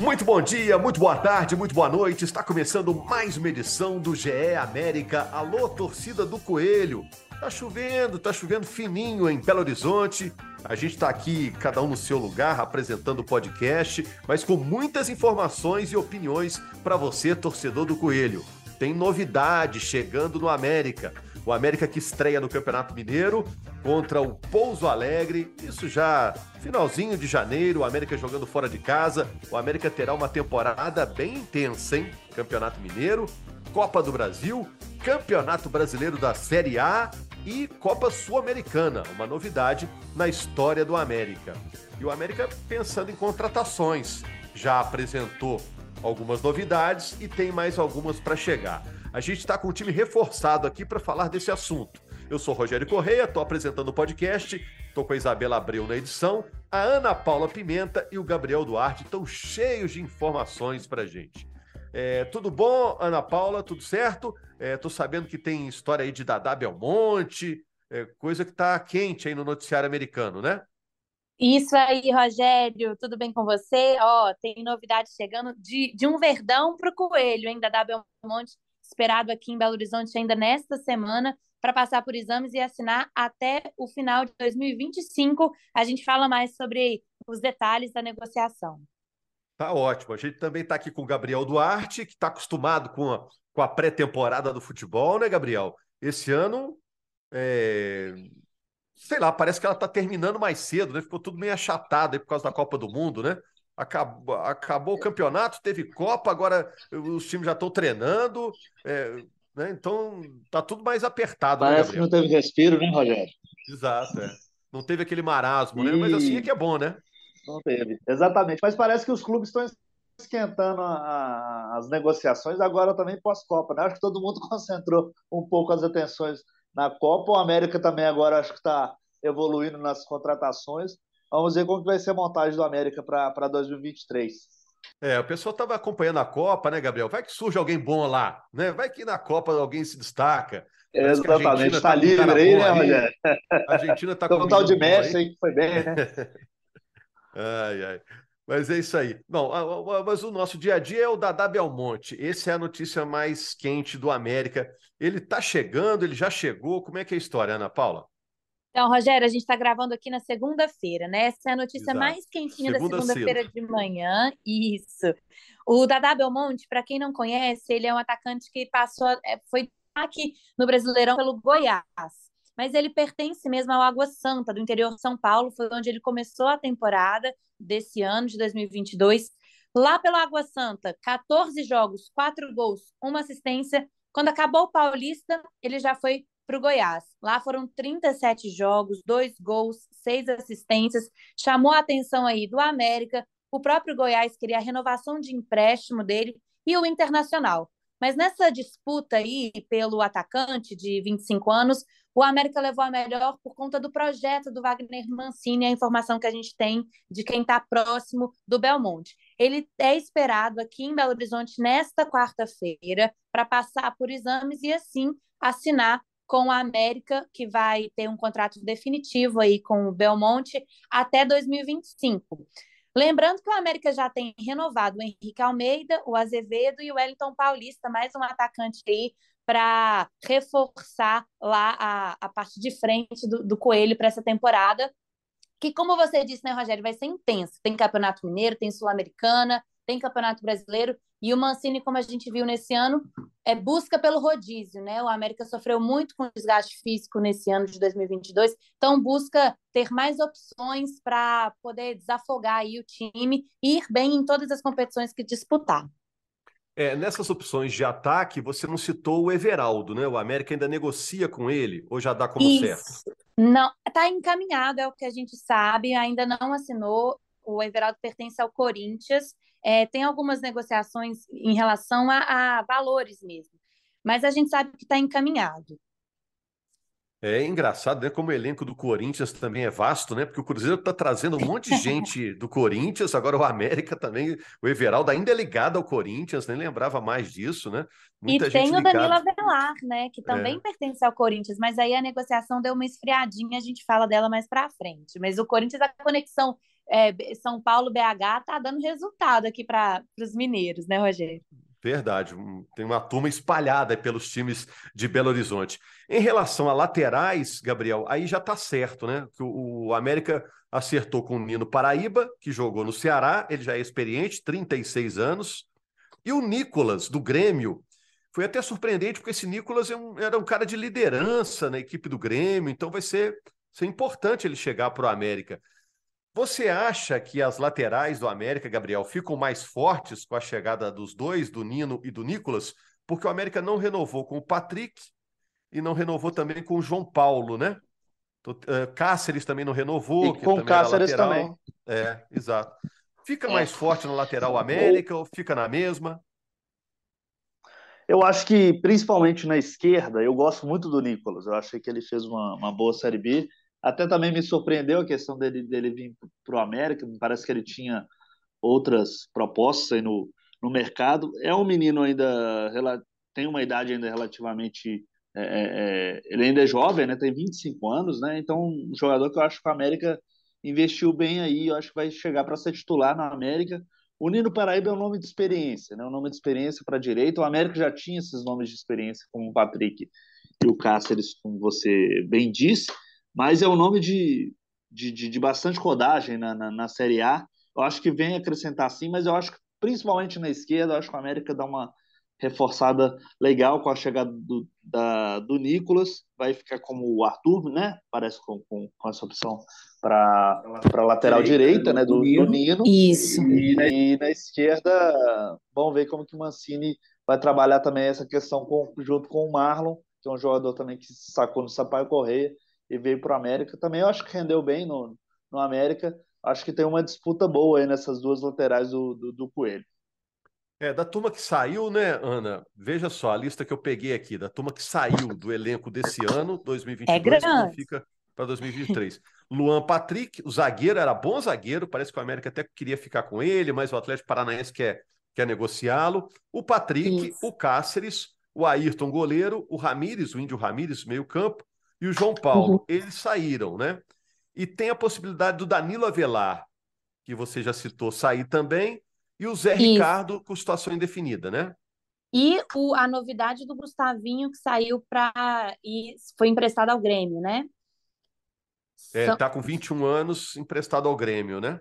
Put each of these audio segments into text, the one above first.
Muito bom dia, muito boa tarde, muito boa noite. Está começando mais uma edição do GE América. Alô, torcida do Coelho. Tá chovendo, tá chovendo fininho em Belo Horizonte. A gente está aqui, cada um no seu lugar, apresentando o podcast, mas com muitas informações e opiniões para você, torcedor do Coelho. Tem novidade chegando no América. O América que estreia no Campeonato Mineiro contra o Pouso Alegre. Isso já finalzinho de janeiro, o América jogando fora de casa. O América terá uma temporada bem intensa, hein? Campeonato Mineiro, Copa do Brasil, Campeonato Brasileiro da Série A e Copa Sul-Americana, uma novidade na história do América. E o América pensando em contratações, já apresentou algumas novidades e tem mais algumas para chegar. A gente está com o time reforçado aqui para falar desse assunto. Eu sou Rogério Correia, estou apresentando o podcast, estou com a Isabela Abreu na edição, a Ana Paula Pimenta e o Gabriel Duarte estão cheios de informações para gente. É, tudo bom, Ana Paula? Tudo certo? Estou sabendo que tem história aí de Dadá Belmonte, é, coisa que está quente aí no noticiário americano, né? Isso aí, Rogério, tudo bem com você? Ó, tem novidade chegando de, de um verdão para o coelho, hein, da Belmonte esperado aqui em Belo Horizonte ainda nesta semana para passar por exames e assinar até o final de 2025. A gente fala mais sobre os detalhes da negociação. Tá ótimo. A gente também está aqui com o Gabriel Duarte, que está acostumado com a, com a pré-temporada do futebol, né, Gabriel? Esse ano, é... sei lá, parece que ela está terminando mais cedo, né? Ficou tudo meio achatado aí por causa da Copa do Mundo, né? Acabou, acabou o campeonato, teve Copa, agora os times já estão treinando, é, né? então tá tudo mais apertado. Né, Parece né, que não teve respiro, né, Rogério? Exato, é. Não teve aquele marasmo, e... né? Mas assim é que é bom, né? Não teve, exatamente. Mas parece que os clubes estão esquentando a, a, as negociações agora também pós-Copa. Né? Acho que todo mundo concentrou um pouco as atenções na Copa. O América também agora acho que está evoluindo nas contratações. Vamos ver como que vai ser a montagem do América para 2023. É, o pessoal estava acompanhando a Copa, né, Gabriel? Vai que surge alguém bom lá, né? Vai que na Copa alguém se destaca. Exatamente, está tá livre aí, né, Rogério? A Argentina está com um tal de Messi aí que foi bem, né? ai, ai. Mas é isso aí. Não, mas o nosso dia a dia é o Dadá Belmonte. Essa é a notícia mais quente do América. Ele está chegando, ele já chegou. Como é que é a história, Ana Paula? Então, Rogério, a gente está gravando aqui na segunda-feira, né? Essa é a notícia Exato. mais quentinha segunda da segunda-feira de manhã. Isso. O Dadá Belmonte, para quem não conhece, ele é um atacante que passou, é, foi aqui no Brasileirão pelo Goiás. Mas ele pertence mesmo ao Água Santa, do interior de São Paulo, foi onde ele começou a temporada desse ano, de 2022. Lá pelo Água Santa, 14 jogos, 4 gols, uma assistência. Quando acabou o Paulista, ele já foi para o Goiás. Lá foram 37 jogos, dois gols, seis assistências. Chamou a atenção aí do América. O próprio Goiás queria a renovação de empréstimo dele e o Internacional. Mas nessa disputa aí pelo atacante de 25 anos, o América levou a melhor por conta do projeto do Wagner Mancini, a informação que a gente tem de quem está próximo do Belmonte. Ele é esperado aqui em Belo Horizonte nesta quarta-feira para passar por exames e assim assinar com a América, que vai ter um contrato definitivo aí com o Belmonte até 2025. Lembrando que o América já tem renovado o Henrique Almeida, o Azevedo e o Wellington Paulista, mais um atacante aí para reforçar lá a, a parte de frente do, do Coelho para essa temporada. Que, como você disse, né, Rogério, vai ser intenso. Tem Campeonato Mineiro, tem Sul-Americana, tem Campeonato Brasileiro, e o Mancini, como a gente viu nesse ano, é busca pelo rodízio, né? O América sofreu muito com desgaste físico nesse ano de 2022, então busca ter mais opções para poder desafogar aí o time e ir bem em todas as competições que disputar. É, nessas opções de ataque, você não citou o Everaldo, né? O América ainda negocia com ele ou já dá como Isso. certo? Não, está encaminhado, é o que a gente sabe, ainda não assinou. O Everaldo pertence ao Corinthians é, tem algumas negociações em relação a, a, valores mesmo. mas a gente sabe que está encaminhado. É engraçado, né? Como o elenco do Corinthians também é vasto, né? Porque o Cruzeiro está trazendo um monte de gente do Corinthians, agora o América também, o Everaldo ainda é ligado ao Corinthians, nem lembrava mais disso, né? Muita e tem o Danilo Avelar, né? Que também é. pertence ao Corinthians, mas aí a negociação deu uma esfriadinha, a gente fala dela mais para frente. Mas o Corinthians, a conexão é, São Paulo-BH tá dando resultado aqui para os mineiros, né, Rogério? Verdade, tem uma turma espalhada pelos times de Belo Horizonte. Em relação a laterais, Gabriel, aí já está certo, né? Que o, América acertou com o Nino Paraíba, que jogou no Ceará, ele já é experiente, 36 anos. E o Nicolas, do Grêmio, foi até surpreendente, porque esse Nicolas é era um cara de liderança na equipe do Grêmio, então vai ser, ser importante ele chegar para o América. Você acha que as laterais do América, Gabriel, ficam mais fortes com a chegada dos dois, do Nino e do Nicolas? Porque o América não renovou com o Patrick e não renovou também com o João Paulo, né? Uh, Cáceres também não renovou. E com o Cáceres também. É, exato. Fica mais forte no lateral América ou fica na mesma? Eu acho que, principalmente na esquerda, eu gosto muito do Nicolas. Eu achei que ele fez uma, uma boa Série B. Até também me surpreendeu a questão dele, dele vir para o América. Me parece que ele tinha outras propostas aí no, no mercado. É um menino ainda, tem uma idade ainda relativamente. É, é, é, ele ainda é jovem, né? tem 25 anos, né? então um jogador que eu acho que o América investiu bem aí. Eu acho que vai chegar para ser titular na América. O Nino Paraíba é um nome de experiência, né? um nome de experiência para a direita. O América já tinha esses nomes de experiência, como o Patrick e o Cáceres, como você bem disse mas é um nome de, de, de, de bastante rodagem na, na, na, Série A. Eu acho que vem acrescentar sim, mas eu acho que principalmente na esquerda, eu acho que o América dá uma reforçada legal com a chegada do, da, do Nicolas, vai ficar como o Arthur, né? Parece com, com, com essa opção para a lateral direita, né? Do, do Nino. Isso. E, e, na esquerda, vamos ver como que o Mancini vai trabalhar também essa questão com, junto com o Marlon, que é um jogador também que sacou no Sampaio Correia e veio para o América. Também eu acho que rendeu bem no, no América. Acho que tem uma disputa boa aí nessas duas laterais do, do, do Coelho. É, da turma que saiu, né, Ana? Veja só a lista que eu peguei aqui, da turma que saiu do elenco desse ano, 2022, é grande. fica para 2023. Luan Patrick, o zagueiro, era bom zagueiro, parece que o América até queria ficar com ele, mas o Atlético Paranaense quer, quer negociá-lo. O Patrick, Isso. o Cáceres, o Ayrton, goleiro, o Ramires, o Índio Ramires, meio campo, e o João Paulo, uhum. eles saíram, né? E tem a possibilidade do Danilo Avelar, que você já citou, sair também, e o Zé Isso. Ricardo com situação indefinida, né? E o, a novidade do Gustavinho que saiu para e foi emprestado ao Grêmio, né? É, São... tá com 21 anos emprestado ao Grêmio, né?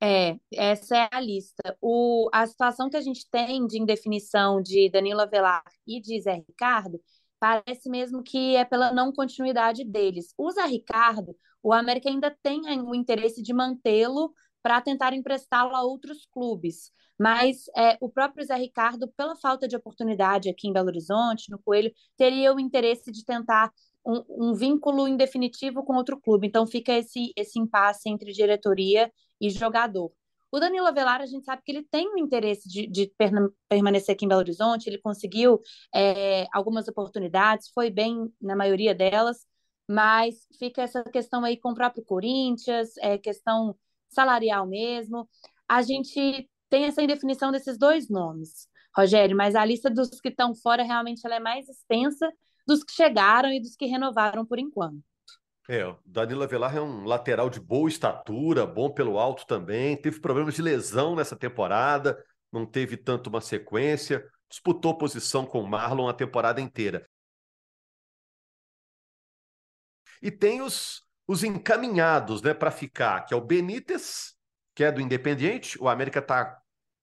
É, essa é a lista. O, a situação que a gente tem de indefinição de Danilo Avelar e de Zé Ricardo parece mesmo que é pela não continuidade deles. O Zé Ricardo, o América ainda tem o interesse de mantê-lo para tentar emprestá-lo a outros clubes. Mas é, o próprio Zé Ricardo, pela falta de oportunidade aqui em Belo Horizonte, no Coelho, teria o interesse de tentar um, um vínculo indefinitivo com outro clube. Então fica esse, esse impasse entre diretoria e jogador. O Danilo Avelar, a gente sabe que ele tem o interesse de, de permanecer aqui em Belo Horizonte, ele conseguiu é, algumas oportunidades, foi bem na maioria delas, mas fica essa questão aí com o próprio Corinthians, é, questão salarial mesmo. A gente tem essa indefinição desses dois nomes, Rogério, mas a lista dos que estão fora realmente ela é mais extensa dos que chegaram e dos que renovaram por enquanto. É, o Danilo Avelar é um lateral de boa estatura, bom pelo alto também. Teve problemas de lesão nessa temporada, não teve tanto uma sequência. Disputou posição com o Marlon a temporada inteira. E tem os, os encaminhados né, para ficar, que é o Benítez, que é do Independiente. O América está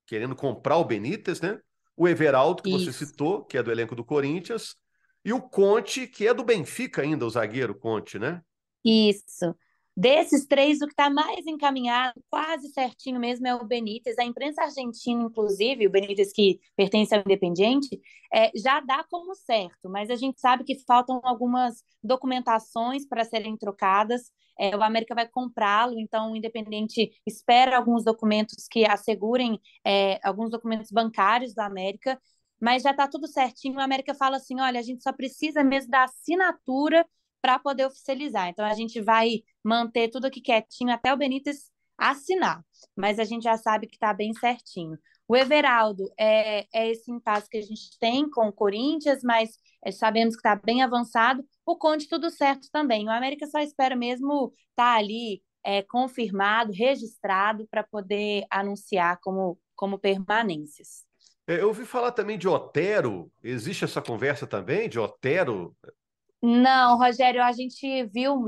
querendo comprar o Benítez, né? O Everaldo, que Isso. você citou, que é do elenco do Corinthians. E o Conte, que é do Benfica ainda, o zagueiro Conte, né? Isso. Desses três, o que está mais encaminhado, quase certinho mesmo, é o Benítez. A imprensa argentina, inclusive, o Benítez que pertence ao Independiente, é, já dá como certo, mas a gente sabe que faltam algumas documentações para serem trocadas. É, o América vai comprá-lo, então o Independente espera alguns documentos que assegurem é, alguns documentos bancários da América mas já está tudo certinho. O América fala assim: olha, a gente só precisa mesmo da assinatura para poder oficializar. Então a gente vai manter tudo aqui quietinho até o Benítez assinar, mas a gente já sabe que está bem certinho. O Everaldo é, é esse impasse que a gente tem com o Corinthians, mas é, sabemos que está bem avançado. O Conte, tudo certo também. O América só espera mesmo estar tá ali é, confirmado, registrado, para poder anunciar como, como permanências. É, eu ouvi falar também de Otero. Existe essa conversa também de Otero? Não, Rogério, a gente viu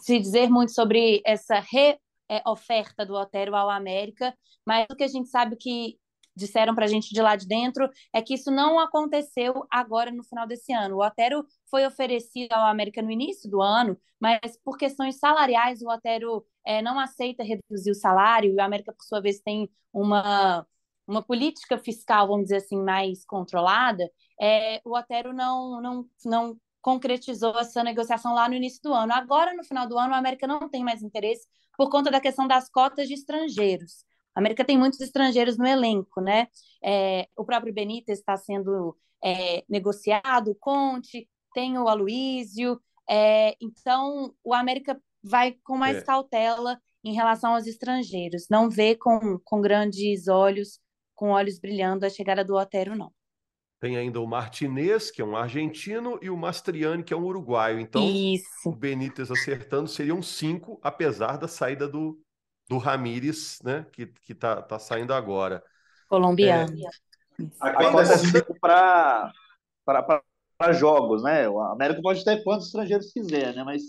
se dizer muito sobre essa reoferta é, do Otero ao América, mas o que a gente sabe que disseram para a gente de lá de dentro é que isso não aconteceu agora no final desse ano. O Otero foi oferecido ao América no início do ano, mas por questões salariais o Otero é, não aceita reduzir o salário e o América, por sua vez, tem uma, uma política fiscal, vamos dizer assim, mais controlada. É, o Otero não, não, não concretizou essa negociação lá no início do ano. Agora, no final do ano, o América não tem mais interesse por conta da questão das cotas de estrangeiros. A América tem muitos estrangeiros no elenco, né? É, o próprio Benítez está sendo é, negociado, o Conte, tem o Aloísio. É, então, o América vai com mais é. cautela em relação aos estrangeiros. Não vê com, com grandes olhos, com olhos brilhando, a chegada do Otero, não. Tem ainda o Martinez, que é um argentino, e o Mastriani, que é um uruguaio. Então, Isso. o Benítez acertando seriam cinco, apesar da saída do, do Ramires, né? Que, que tá, tá saindo agora. Colombiano. É... Acontece para para jogos, né? O América pode ter quantos estrangeiros quiser, né? Mas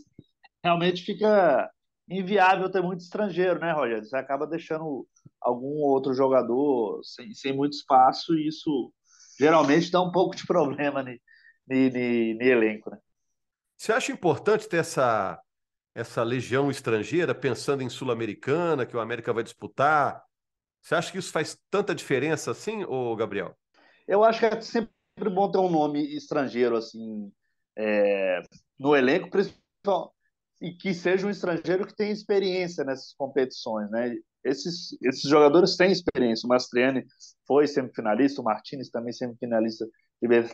realmente fica inviável ter muito estrangeiro, né, Rogério? Você acaba deixando algum outro jogador sem, sem muito espaço e isso geralmente dá um pouco de problema no elenco, né? Você acha importante ter essa essa legião estrangeira, pensando em Sul-Americana, que o América vai disputar? Você acha que isso faz tanta diferença assim, ô Gabriel? Eu acho que é sempre bom ter um nome estrangeiro assim é, no elenco, e que seja um estrangeiro que tenha experiência nessas competições, né? Esses, esses jogadores têm experiência. O Mastriani foi semifinalista, o Martinez também semifinalista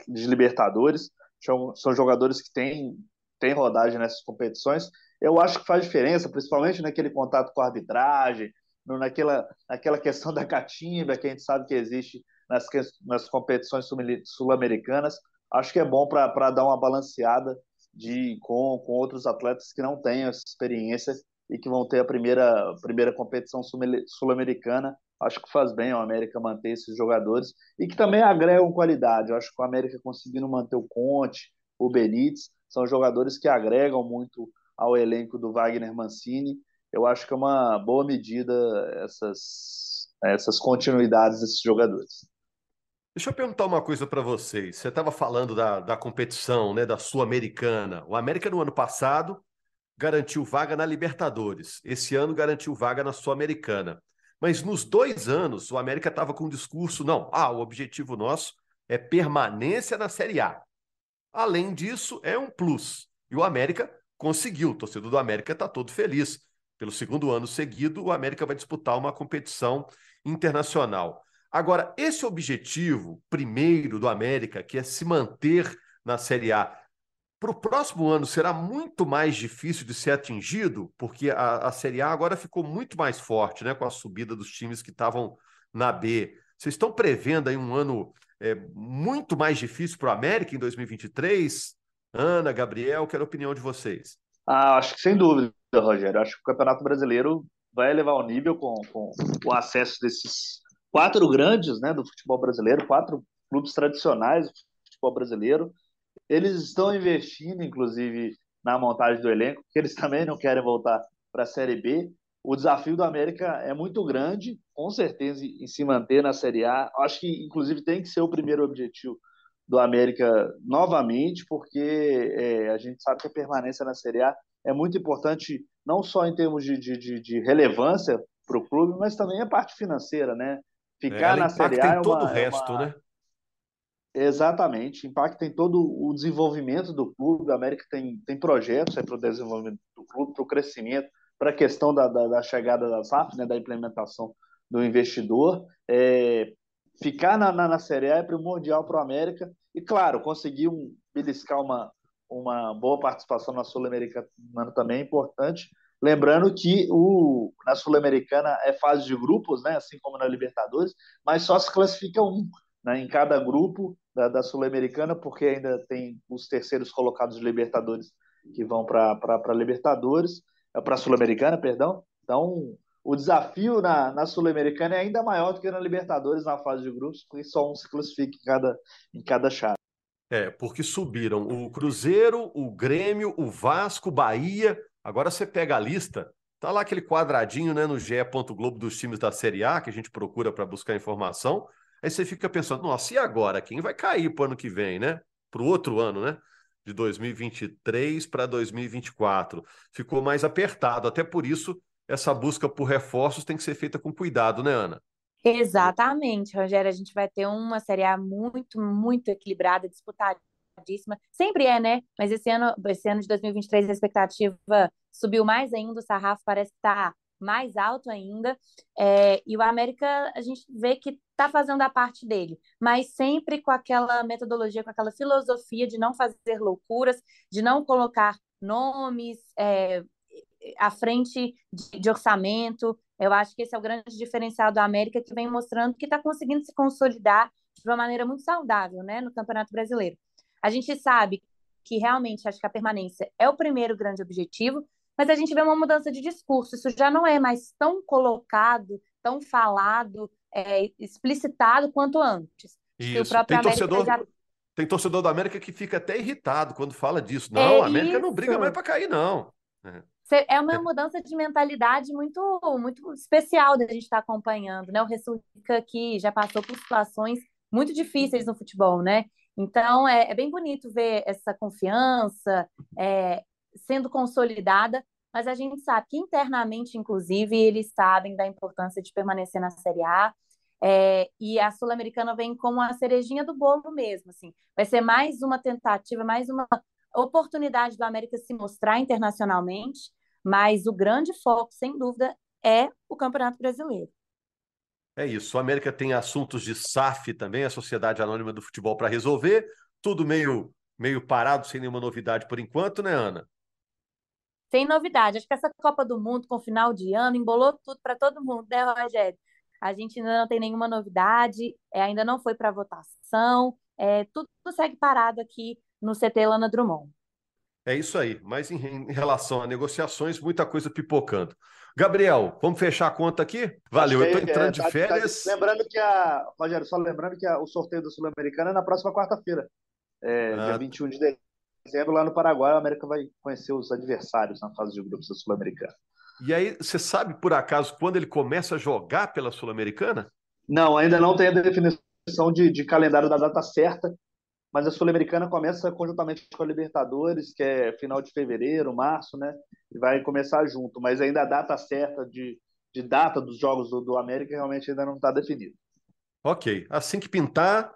de Libertadores. São, são jogadores que têm, têm rodagem nessas competições eu acho que faz diferença, principalmente naquele contato com a arbitragem, no, naquela, naquela questão da catimba que a gente sabe que existe nas, nas competições sul-americanas. Acho que é bom para dar uma balanceada de, com, com outros atletas que não têm essa experiência e que vão ter a primeira, primeira competição sul-americana. Acho que faz bem o América manter esses jogadores e que também agregam qualidade. Eu acho que o América conseguindo manter o Conte, o Benítez, são jogadores que agregam muito ao elenco do Wagner Mancini. Eu acho que é uma boa medida essas, essas continuidades desses jogadores. Deixa eu perguntar uma coisa para vocês. Você estava falando da, da competição, né, da Sul-Americana. O América no ano passado garantiu vaga na Libertadores. Esse ano garantiu vaga na Sul-Americana. Mas nos dois anos, o América estava com um discurso: não, ah, o objetivo nosso é permanência na Série A. Além disso, é um plus. E o América conseguiu. O torcedor do América está todo feliz. Pelo segundo ano seguido, o América vai disputar uma competição internacional. Agora, esse objetivo primeiro do América, que é se manter na Série A, para o próximo ano será muito mais difícil de ser atingido, porque a, a Série A agora ficou muito mais forte, né, com a subida dos times que estavam na B. Vocês estão prevendo aí um ano é, muito mais difícil para o América em 2023? Ana, Gabriel, quero a opinião de vocês. Ah, acho que sem dúvida, Rogério. Acho que o Campeonato Brasileiro vai elevar o nível com, com o acesso desses quatro grandes né, do futebol brasileiro, quatro clubes tradicionais do futebol brasileiro. Eles estão investindo, inclusive, na montagem do elenco, porque eles também não querem voltar para a Série B. O desafio do América é muito grande, com certeza, em se manter na Série A. Acho que, inclusive, tem que ser o primeiro objetivo do América novamente, porque é, a gente sabe que a permanência na Série A é muito importante, não só em termos de, de, de relevância para o clube, mas também a parte financeira, né? Ficar é, na Série A é uma, todo o resto, é uma... né? Exatamente, impacta em todo o desenvolvimento do clube. A América tem, tem projetos para o desenvolvimento do clube, para o crescimento, para a questão da, da, da, chegada da SAF, né, da implementação do investidor. É, ficar na, na, na Série A é primordial para o América. E, claro, conseguir um, beliscar uma, uma boa participação na Sul-Americana também é importante. Lembrando que o, na Sul-Americana é fase de grupos, né, assim como na Libertadores, mas só se classifica um né, em cada grupo da, da Sul-Americana, porque ainda tem os terceiros colocados de Libertadores que vão para Libertadores, é, para Sul-Americana, perdão. Então, o desafio na, na Sul-Americana é ainda maior do que na Libertadores na fase de grupos, porque só um se classifica em cada, em cada chave. É, porque subiram o Cruzeiro, o Grêmio, o Vasco, Bahia. Agora você pega a lista, tá lá aquele quadradinho né, no GE. Globo dos times da Série A, que a gente procura para buscar informação. Aí você fica pensando, nossa, e agora? Quem vai cair para o ano que vem, né? Para o outro ano, né? De 2023 para 2024. Ficou mais apertado. Até por isso, essa busca por reforços tem que ser feita com cuidado, né, Ana? Exatamente, Rogério. A gente vai ter uma Série A muito, muito equilibrada, disputadíssima. Sempre é, né? Mas esse ano, esse ano de 2023, a expectativa subiu mais ainda, o sarrafo parece estar mais alto ainda. É, e o América, a gente vê que está fazendo a parte dele, mas sempre com aquela metodologia, com aquela filosofia de não fazer loucuras, de não colocar nomes é, à frente de, de orçamento. Eu acho que esse é o grande diferencial do América, que vem mostrando que está conseguindo se consolidar de uma maneira muito saudável né, no Campeonato Brasileiro. A gente sabe que realmente acho que a permanência é o primeiro grande objetivo, mas a gente vê uma mudança de discurso. Isso já não é mais tão colocado, tão falado, é, explicitado quanto antes. Isso. Tem torcedor, já... tem torcedor da América que fica até irritado quando fala disso. Não, é a América isso. não briga mais para cair, não. É. é uma mudança de mentalidade muito, muito especial da gente estar tá acompanhando, né? O Ressurca que já passou por situações muito difíceis no futebol, né? Então é, é bem bonito ver essa confiança é, sendo consolidada, mas a gente sabe que internamente, inclusive, eles sabem da importância de permanecer na Série A. É, e a Sul-Americana vem como a cerejinha do bolo mesmo, assim. Vai ser mais uma tentativa, mais uma oportunidade do América se mostrar internacionalmente, mas o grande foco, sem dúvida, é o Campeonato Brasileiro. É isso. O América tem assuntos de SAF também, a Sociedade Anônima do Futebol, para resolver. Tudo meio, meio parado, sem nenhuma novidade por enquanto, né, Ana? Sem novidade. Acho que essa Copa do Mundo com final de ano embolou tudo para todo mundo, né, Rogério? A gente ainda não tem nenhuma novidade, é, ainda não foi para votação, é, tudo segue parado aqui no CT Lana Drummond. É isso aí. Mas em, em, relação a negociações, muita coisa pipocando. Gabriel, vamos fechar a conta aqui? Valeu, eu estou entrando é, de tá, tá férias. Tá, lembrando que a. Rogério, só lembrando que a, o sorteio da Sul-Americana é na próxima quarta-feira, é, ah. dia 21 de dezembro, lá no Paraguai. A América vai conhecer os adversários na fase de grupos da Sul-Americana. E aí, você sabe por acaso quando ele começa a jogar pela Sul-Americana? Não, ainda não tem a definição de, de calendário da data certa mas a Sul-Americana começa conjuntamente com a Libertadores, que é final de fevereiro, março, né? E vai começar junto, mas ainda a data certa de, de data dos jogos do, do América realmente ainda não está definida. Ok, assim que pintar,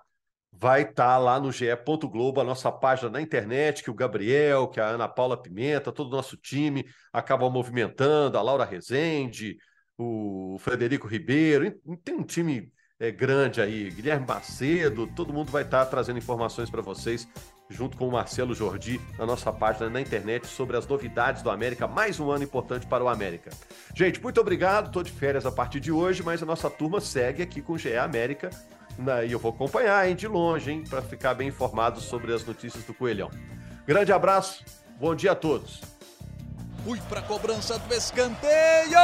vai estar tá lá no GE. Globo, a nossa página na internet, que o Gabriel, que a Ana Paula Pimenta, todo o nosso time acaba movimentando, a Laura Rezende, o Frederico Ribeiro, tem um time é, grande aí, Guilherme Macedo, todo mundo vai estar tá trazendo informações para vocês, junto com o Marcelo Jordi, na nossa página na internet, sobre as novidades do América, mais um ano importante para o América. Gente, muito obrigado, estou de férias a partir de hoje, mas a nossa turma segue aqui com o GE América, e eu vou acompanhar, hein, de longe, hein, para ficar bem informado sobre as notícias do Coelhão. Grande abraço, bom dia a todos. Fui para a cobrança do escanteio!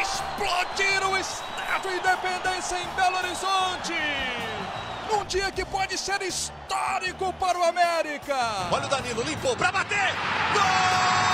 explodir o Estádio Independência em Belo Horizonte. Num dia que pode ser histórico para o América. Olha o Danilo, limpou para bater. Gol!